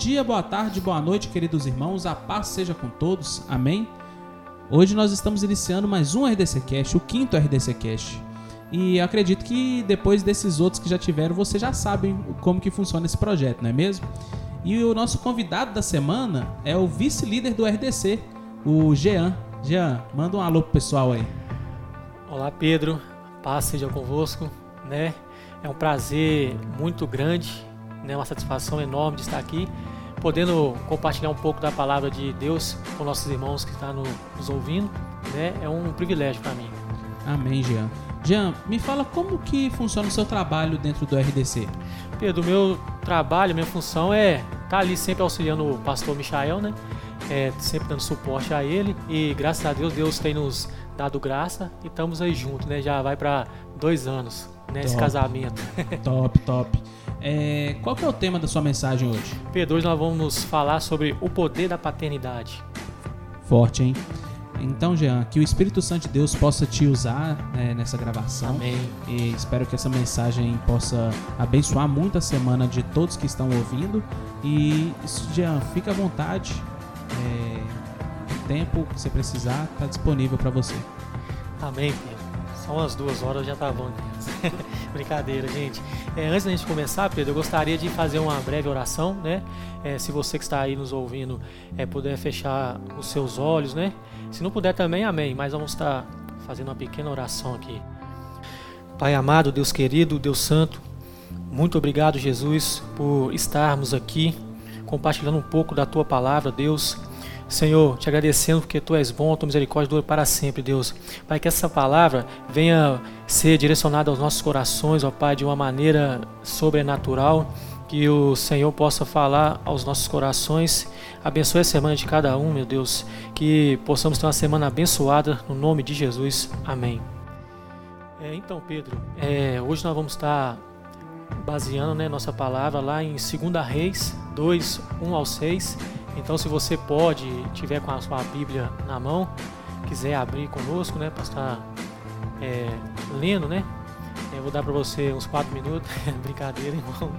dia, boa tarde, boa noite, queridos irmãos. A paz seja com todos. Amém. Hoje nós estamos iniciando mais um RDC Cast, o quinto RDC Cast. E acredito que depois desses outros que já tiveram, vocês já sabem como que funciona esse projeto, não é mesmo? E o nosso convidado da semana é o vice-líder do RDC, o Jean. Jean, manda um alô pro pessoal aí. Olá, Pedro. Paz seja convosco, né? É um prazer muito grande, né? Uma satisfação enorme de estar aqui, podendo compartilhar um pouco da palavra de Deus com nossos irmãos que estão nos ouvindo, né? É um privilégio para mim. Amém, Jean. Jean, me fala como que funciona o seu trabalho dentro do RDC. Pedro, meu trabalho, minha função é estar tá ali sempre auxiliando o pastor Michael, né? É, sempre dando suporte a ele e graças a Deus Deus tem nos dado graça e estamos aí juntos, né? Já vai para dois anos nesse né? casamento. top, top. É, qual que é o tema da sua mensagem hoje? Pedro, hoje nós vamos falar sobre o poder da paternidade. Forte, hein? Então, Jean, que o Espírito Santo de Deus possa te usar né, nessa gravação. Amém. E espero que essa mensagem possa abençoar muito a semana de todos que estão ouvindo. E, Jean, fica à vontade. É, o tempo que você precisar está disponível para você. Amém, Pedro. São umas duas horas já tá bom. Brincadeira, gente. É, antes da gente começar, Pedro, eu gostaria de fazer uma breve oração, né? É, se você que está aí nos ouvindo é, puder fechar os seus olhos, né? Se não puder também, amém. Mas vamos estar fazendo uma pequena oração aqui. Pai amado, Deus querido, Deus santo, muito obrigado, Jesus, por estarmos aqui compartilhando um pouco da tua palavra, Deus. Senhor, te agradecendo porque tu és bom, tua misericórdia dura para sempre, Deus. Pai, que essa palavra venha ser direcionada aos nossos corações, ó Pai, de uma maneira sobrenatural que o Senhor possa falar aos nossos corações. Abençoe a semana de cada um, meu Deus. Que possamos ter uma semana abençoada no nome de Jesus. Amém. É, então, Pedro, é, hoje nós vamos estar baseando né, nossa palavra lá em 2 Reis 2, 1 ao 6. Então, se você pode, tiver com a sua Bíblia na mão, quiser abrir conosco, né, para estar é, lendo, né? Eu vou dar para você uns 4 minutos. Brincadeira, irmão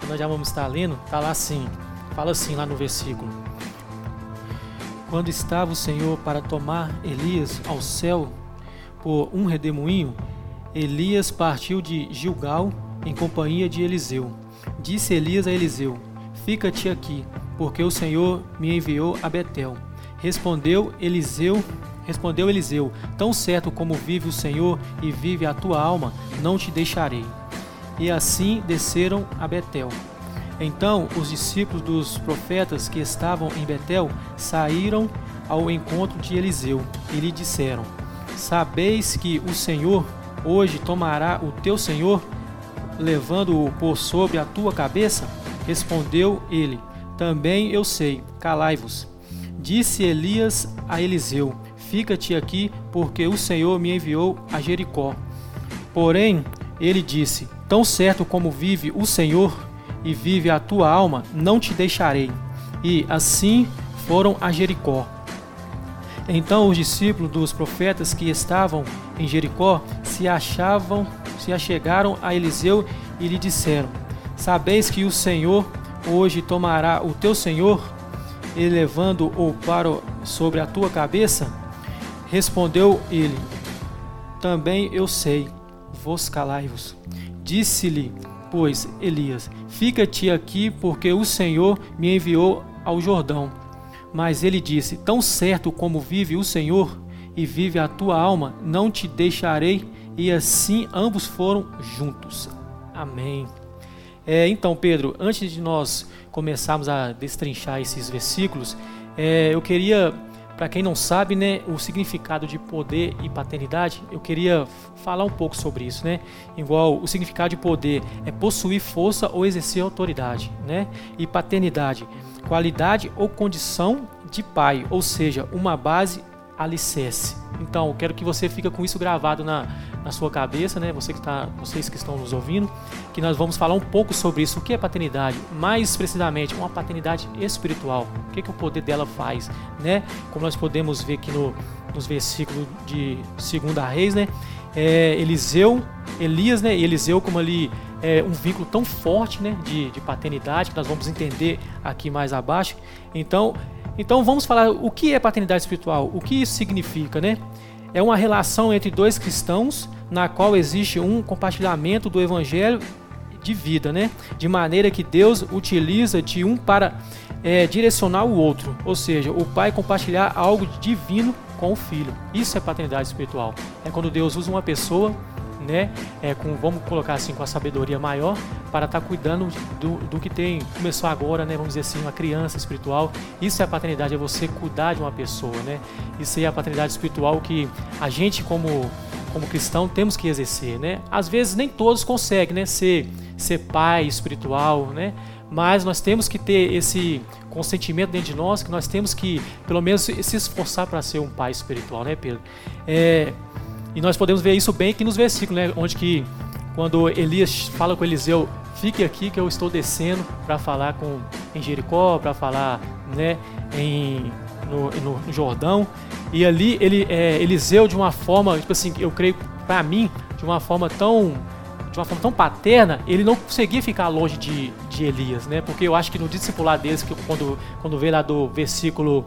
que nós já vamos estar lendo, está lá assim, fala assim lá no versículo. Quando estava o Senhor para tomar Elias ao céu por um redemoinho, Elias partiu de Gilgal em companhia de Eliseu. Disse Elias a Eliseu: Fica-te aqui, porque o Senhor me enviou a Betel. Respondeu Eliseu, respondeu Eliseu: Tão certo como vive o Senhor e vive a tua alma, não te deixarei e assim desceram a Betel. Então os discípulos dos profetas que estavam em Betel saíram ao encontro de Eliseu e lhe disseram: Sabeis que o Senhor hoje tomará o teu senhor, levando-o por sobre a tua cabeça? Respondeu ele: Também eu sei, calai-vos. Disse Elias a Eliseu: Fica-te aqui, porque o Senhor me enviou a Jericó. Porém, ele disse: Tão certo como vive o Senhor e vive a tua alma, não te deixarei. E assim foram a Jericó. Então os discípulos dos profetas que estavam em Jericó se achavam, se achegaram a Eliseu e lhe disseram: Sabeis que o Senhor hoje tomará o teu senhor, elevando-o para sobre a tua cabeça? Respondeu ele: Também eu sei, vos calai-vos. Disse-lhe, pois, Elias: Fica-te aqui, porque o Senhor me enviou ao Jordão. Mas ele disse: Tão certo como vive o Senhor e vive a tua alma, não te deixarei. E assim ambos foram juntos. Amém. É, então, Pedro, antes de nós começarmos a destrinchar esses versículos, é, eu queria para quem não sabe, né, o significado de poder e paternidade, eu queria falar um pouco sobre isso, né? Igual o significado de poder é possuir força ou exercer autoridade, né? E paternidade, qualidade ou condição de pai, ou seja, uma base alicerce. Então, quero que você fique com isso gravado na, na sua cabeça, né? Você que tá, vocês que estão nos ouvindo, que nós vamos falar um pouco sobre isso. O que é paternidade? Mais precisamente, uma paternidade espiritual. O que, que o poder dela faz, né? Como nós podemos ver aqui no, nos versículos de Segunda Reis, né? É, Eliseu, Elias, né? Eliseu, como ali é, um vínculo tão forte né, de, de paternidade, que nós vamos entender aqui mais abaixo. Então, então vamos falar o que é paternidade espiritual, o que isso significa, né? É uma relação entre dois cristãos na qual existe um compartilhamento do evangelho de vida, né? De maneira que Deus utiliza de um para é, direcionar o outro, ou seja, o pai compartilhar algo divino com o filho. Isso é paternidade espiritual. É quando Deus usa uma pessoa né, é, com, vamos colocar assim, com a sabedoria maior, para estar tá cuidando do, do que tem, começou agora, né, vamos dizer assim, uma criança espiritual. Isso é a paternidade, é você cuidar de uma pessoa, né? Isso é a paternidade espiritual que a gente, como, como cristão, temos que exercer, né? Às vezes nem todos conseguem, né, ser, ser pai espiritual, né? Mas nós temos que ter esse consentimento dentro de nós, que nós temos que, pelo menos, se esforçar para ser um pai espiritual, né, Pedro? É, e nós podemos ver isso bem aqui nos versículos, né? Onde que quando Elias fala com Eliseu, fique aqui que eu estou descendo para falar com em Jericó, para falar, né, em no, no, Jordão. E ali ele é, Eliseu de uma forma, tipo assim, eu creio para mim, de uma forma tão de uma forma tão paterna, ele não conseguia ficar longe de, de Elias, né? Porque eu acho que no discipular deles, que quando, quando vê lá do versículo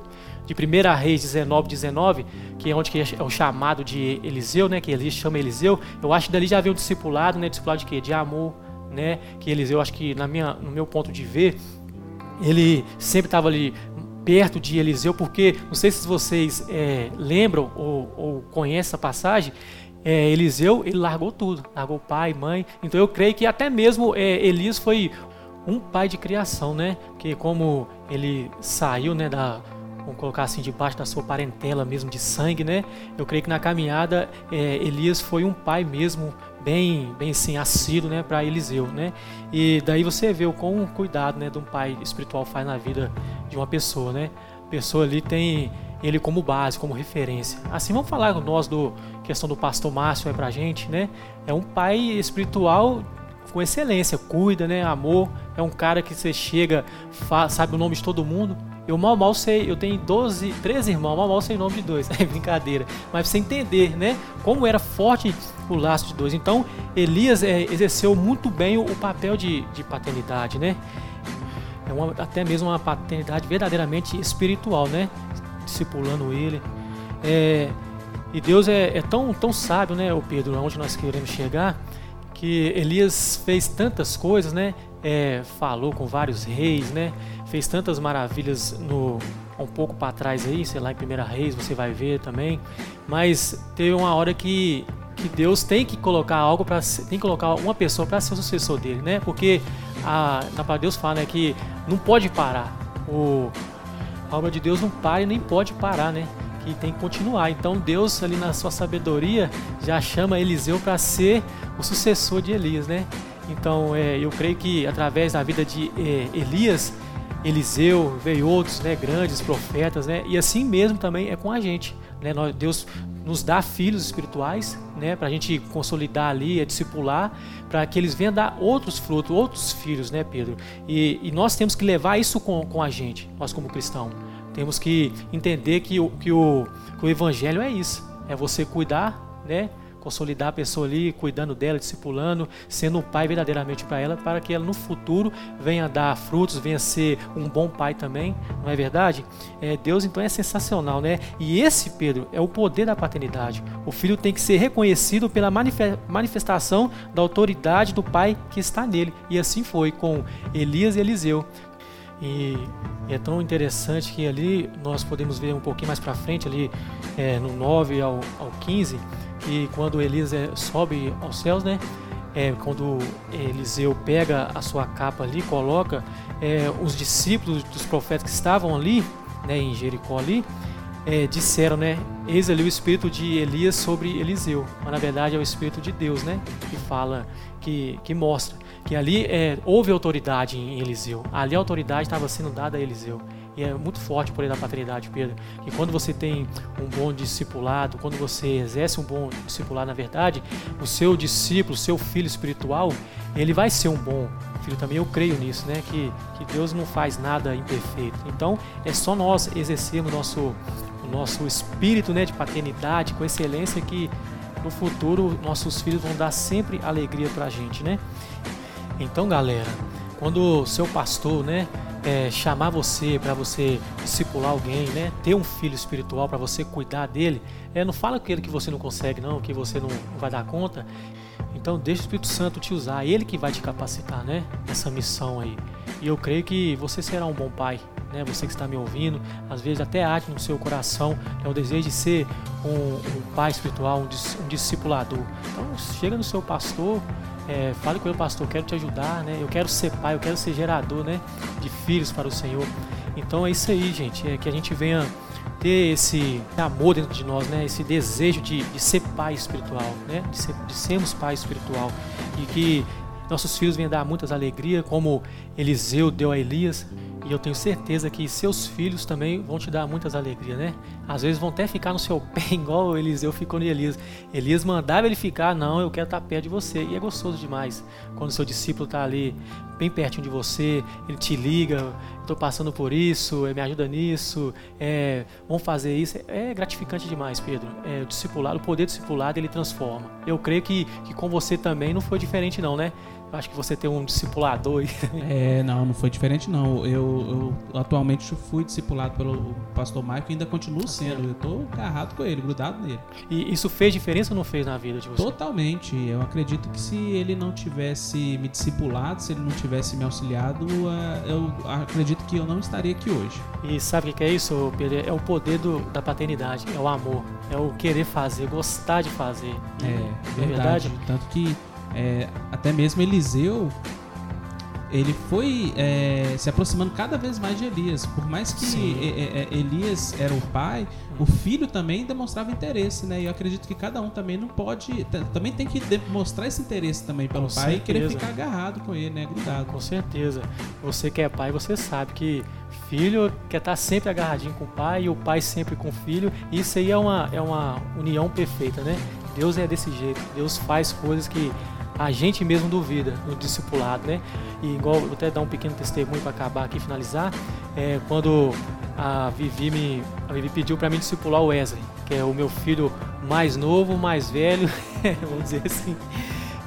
de 1 Reis 19, 19, que é onde que é o chamado de Eliseu, né? Que Elias chama Eliseu. Eu acho que dali já havia um discipulado, né? Discipulado de quê? De amor, né? Que Eliseu, acho que na minha, no meu ponto de ver, ele sempre estava ali perto de Eliseu, porque não sei se vocês é, lembram ou, ou conhecem essa passagem. É, Eliseu ele largou tudo, largou pai, mãe. Então eu creio que até mesmo é, Elias foi um pai de criação, né? Que como ele saiu, né, da vamos colocar assim, debaixo da sua parentela mesmo de sangue, né? Eu creio que na caminhada é, Elias foi um pai mesmo bem, bem assim, assíduo, né, para Eliseu, né? E daí você vê o quão cuidado, né, de um pai espiritual faz na vida de uma pessoa, né? A pessoa ali tem ele como base, como referência. Assim vamos falar nós do questão do pastor Márcio é pra gente, né? É um pai espiritual com excelência, cuida, né, amor, é um cara que você chega, sabe o nome de todo mundo, eu mal mal sei, eu tenho 12, 13 irmãos, mal mal sei o nome de dois. É brincadeira. Mas você entender, né? Como era forte o laço de dois. Então, Elias é, exerceu muito bem o, o papel de, de, paternidade, né? É uma, até mesmo uma paternidade verdadeiramente espiritual, né? Discipulando ele. É, e Deus é, é, tão, tão sábio, né, o Pedro, aonde nós queremos chegar, que Elias fez tantas coisas, né? É, falou com vários reis, né? Fez tantas maravilhas no um pouco para trás aí, sei lá, em Primeira Reis, você vai ver também. Mas teve uma hora que, que Deus tem que colocar algo para tem que colocar uma pessoa para ser o sucessor dele, né? Porque a na palavra Deus fala né, que não pode parar. O a obra de Deus não para e nem pode parar, né? Que tem que continuar. Então Deus ali na sua sabedoria já chama Eliseu para ser o sucessor de Elias, né? Então é, eu creio que através da vida de é, Elias Eliseu, veio outros né, grandes profetas, né, e assim mesmo também é com a gente. Né, nós, Deus nos dá filhos espirituais né, para a gente consolidar ali, é discipular, para que eles venham dar outros frutos, outros filhos, né, Pedro? E, e nós temos que levar isso com, com a gente, nós como cristãos. Temos que entender que o, que, o, que o evangelho é isso, é você cuidar, né? Consolidar a pessoa ali, cuidando dela, discipulando, sendo um pai verdadeiramente para ela, para que ela no futuro venha dar frutos, venha ser um bom pai também, não é verdade? É, Deus então é sensacional, né? E esse, Pedro, é o poder da paternidade. O filho tem que ser reconhecido pela manifestação da autoridade do pai que está nele. E assim foi com Elias e Eliseu. E é tão interessante que ali nós podemos ver um pouquinho mais para frente, ali é, no 9 ao, ao 15, que quando Elias sobe aos céus, né? É, quando Eliseu pega a sua capa ali, coloca é, os discípulos dos profetas que estavam ali, né, em Jericó ali, é, disseram, né, eis ali o espírito de Elias sobre Eliseu, mas na verdade é o espírito de Deus, né, que fala, que, que mostra que ali é, houve autoridade em Eliseu, ali a autoridade estava sendo dada a Eliseu. E é muito forte o poder da paternidade, Pedro. Que quando você tem um bom discipulado, quando você exerce um bom discipulado, na verdade, o seu discípulo, seu filho espiritual, ele vai ser um bom filho também. Eu creio nisso, né? Que, que Deus não faz nada imperfeito. Então, é só nós exercermos nosso, o nosso espírito né, de paternidade com excelência que no futuro nossos filhos vão dar sempre alegria para a gente, né? Então, galera, quando o seu pastor, né, é, chamar você para você discipular alguém, né, ter um filho espiritual para você cuidar dele, é, não fala com ele que você não consegue, não, que você não, vai dar conta. Então, deixa o Espírito Santo te usar, ele que vai te capacitar, né, nessa missão aí. E eu creio que você será um bom pai, né? Você que está me ouvindo, às vezes até age no seu coração é o desejo de ser um, um pai espiritual, um, um, discipulador. Então chega no seu pastor, é, fale com ele, pastor, quero te ajudar, né? Eu quero ser pai, eu quero ser gerador, né? De filhos para o Senhor. Então é isso aí, gente, é que a gente venha ter esse amor dentro de nós, né? Esse desejo de, de ser pai espiritual, né? De, ser, de sermos pai espiritual e que nossos filhos venham dar muitas alegrias, como Eliseu deu a Elias. E eu tenho certeza que seus filhos também vão te dar muitas alegrias, né? Às vezes vão até ficar no seu pé, igual Eliseu ficou no Elias. Elias mandava ele ficar, não, eu quero estar perto de você. E é gostoso demais quando seu discípulo está ali, bem pertinho de você, ele te liga, estou passando por isso, me ajuda nisso, é, vamos fazer isso. É gratificante demais, Pedro. É, o discipulado, o poder discipulado, ele transforma. Eu creio que, que com você também não foi diferente, não, né? Acho que você tem um discipulador aí. É, não, não foi diferente não. Eu, eu atualmente fui discipulado pelo pastor Michael e ainda continuo tá sendo. Eu tô agarrado com ele, grudado nele. E isso fez diferença ou não fez na vida de você? Totalmente. Eu acredito que se ele não tivesse me discipulado, se ele não tivesse me auxiliado, é, eu acredito que eu não estaria aqui hoje. E sabe o que é isso, Pedro? É o poder do, da paternidade, é o amor, é o querer fazer, gostar de fazer. É, é verdade. verdade. Tanto que é, até mesmo Eliseu ele foi é, se aproximando cada vez mais de Elias. Por mais que é, é, Elias era o pai, o filho também demonstrava interesse, né? E eu acredito que cada um também não pode, também tem que demonstrar esse interesse também pelo com pai certeza. e querer ficar agarrado com ele, né? Grudado. Com certeza. Você que é pai, você sabe que filho quer estar sempre agarradinho com o pai e o pai sempre com o filho. Isso aí é uma, é uma união perfeita, né? Deus é desse jeito. Deus faz coisas que a gente mesmo duvida no discipulado, né? E igual, vou até dar um pequeno testemunho para acabar aqui finalizar, é, quando a Vivi me a Vivi pediu para mim discipular o Wesley, que é o meu filho mais novo, mais velho, vamos dizer assim,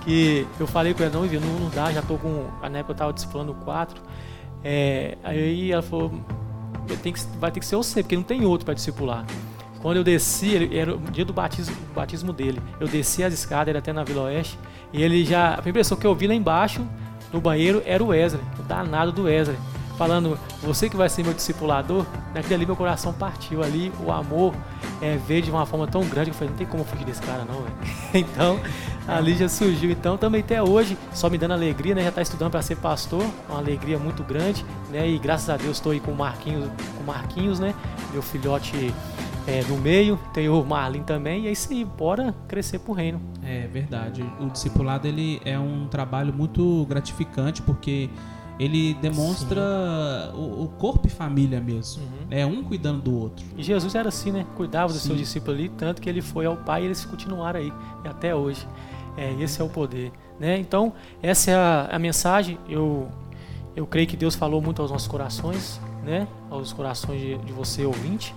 que eu falei com ela, não, Vivi, não, não dá, já tô com, na época eu tava discipulando quatro, é, aí ela falou, tem que, vai ter que ser você, porque não tem outro para discipular. Quando eu desci, era o dia do batismo, batismo dele. Eu desci as escadas, ele até na Vila Oeste, e ele já. A primeira pessoa que eu vi lá embaixo, no banheiro, era o Wesley, o danado do Wesley. Falando, você que vai ser meu discipulador, naquele ali meu coração partiu ali, o amor é, veio de uma forma tão grande que eu falei, não tem como fugir desse cara não, velho. então, ali já surgiu. Então, também até hoje, só me dando alegria, né? Já está estudando para ser pastor, uma alegria muito grande, né? E graças a Deus estou aí com o Marquinhos, com Marquinhos, né? Meu filhote é, do meio, tem o Marlin também, e é isso aí, bora crescer pro reino. É verdade. O discipulado ele é um trabalho muito gratificante porque ele demonstra o, o, corpo e família mesmo. Uhum. É um cuidando do outro. E Jesus era assim, né? Cuidava dos seus discípulos ali, tanto que ele foi ao Pai e eles continuaram aí, e até hoje. É, esse é o poder. Né? Então, essa é a, a mensagem. Eu, eu creio que Deus falou muito aos nossos corações, né? aos corações de, de você ouvinte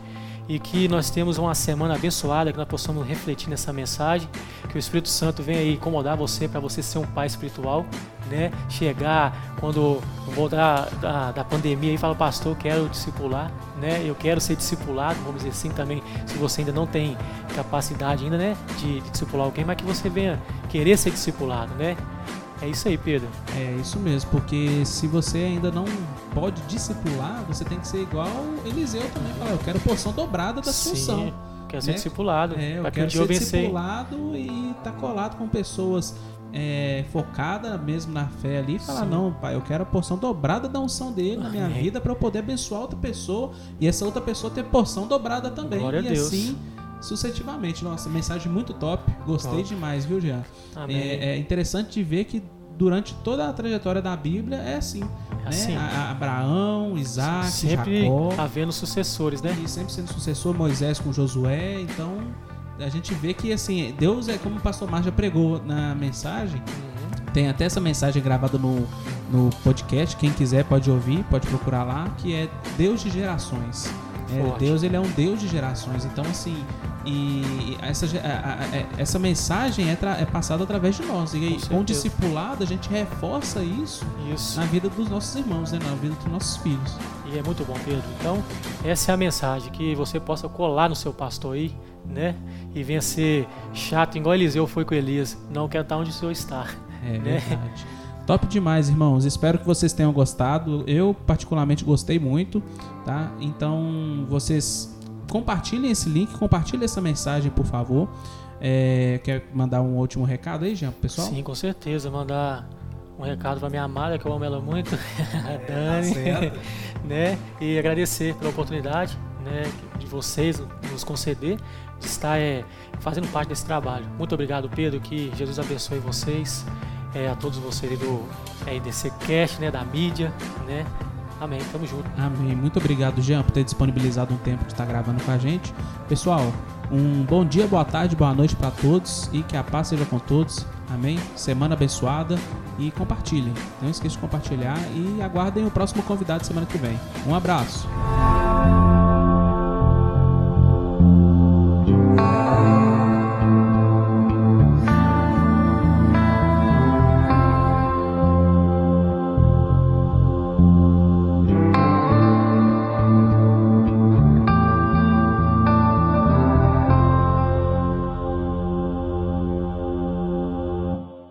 e que nós temos uma semana abençoada, que nós possamos refletir nessa mensagem, que o Espírito Santo venha aí incomodar você para você ser um pai espiritual, né? Chegar quando voltar da, da pandemia e falar, pastor, eu quero discipular, né? Eu quero ser discipulado, vamos dizer assim também, se você ainda não tem capacidade ainda, né, de, de discipular alguém, mas que você venha querer ser discipulado, né? É isso aí, Pedro. É isso mesmo, porque se você ainda não pode discipular, você tem que ser igual Eliseu também. Falar, eu quero porção dobrada da Sim, função. Quero ser né? discipulado. É, eu quero ser discipulado e estar tá colado com pessoas é, focada mesmo na fé ali e falar, Sim. não, pai, eu quero a porção dobrada da unção dele na minha vida para eu poder abençoar outra pessoa e essa outra pessoa ter porção dobrada também. Glória e a Deus. assim sucessivamente. Nossa, mensagem muito top. Gostei top. demais, viu, Jean? É, é, interessante de ver que durante toda a trajetória da Bíblia é assim. É assim. Né? A, Abraão, Isaac, sempre Jacó. havendo sucessores, né? E sempre sendo sucessor, Moisés com Josué. Então, a gente vê que assim, Deus é como o pastor Marja pregou na mensagem. Uhum. Tem até essa mensagem gravada no, no podcast. Quem quiser pode ouvir, pode procurar lá, que é Deus de gerações. É, Deus ele é um Deus de gerações. Então, assim, E essa, essa mensagem é, é passada através de nós. E com, com o discipulado a gente reforça isso, isso, na vida dos nossos irmãos, né? na vida dos nossos filhos. E é muito bom, Pedro. Então, essa é a mensagem, que você possa colar no seu pastor aí, né? E venha ser chato, igual Eliseu foi com Elias. Não quero estar onde o senhor está. É né? verdade. Top demais, irmãos. Espero que vocês tenham gostado. Eu particularmente gostei muito, tá? Então, vocês compartilhem esse link, compartilhem essa mensagem, por favor. É, quer mandar um último recado aí, Jean, pessoal? Sim, com certeza. Mandar um recado para minha amada, que eu amo ela muito, a Dani, tá né? E agradecer pela oportunidade, né, de vocês nos conceder de estar é, fazendo parte desse trabalho. Muito obrigado, Pedro, que Jesus abençoe vocês, é, a todos vocês do RDC Cast, né, da mídia, né? Amém, tamo junto. Amém. Muito obrigado, Jean, por ter disponibilizado um tempo de estar gravando com a gente. Pessoal, um bom dia, boa tarde, boa noite para todos e que a paz seja com todos. Amém? Semana abençoada e compartilhem. Não esqueça de compartilhar e aguardem o próximo convidado semana que vem. Um abraço.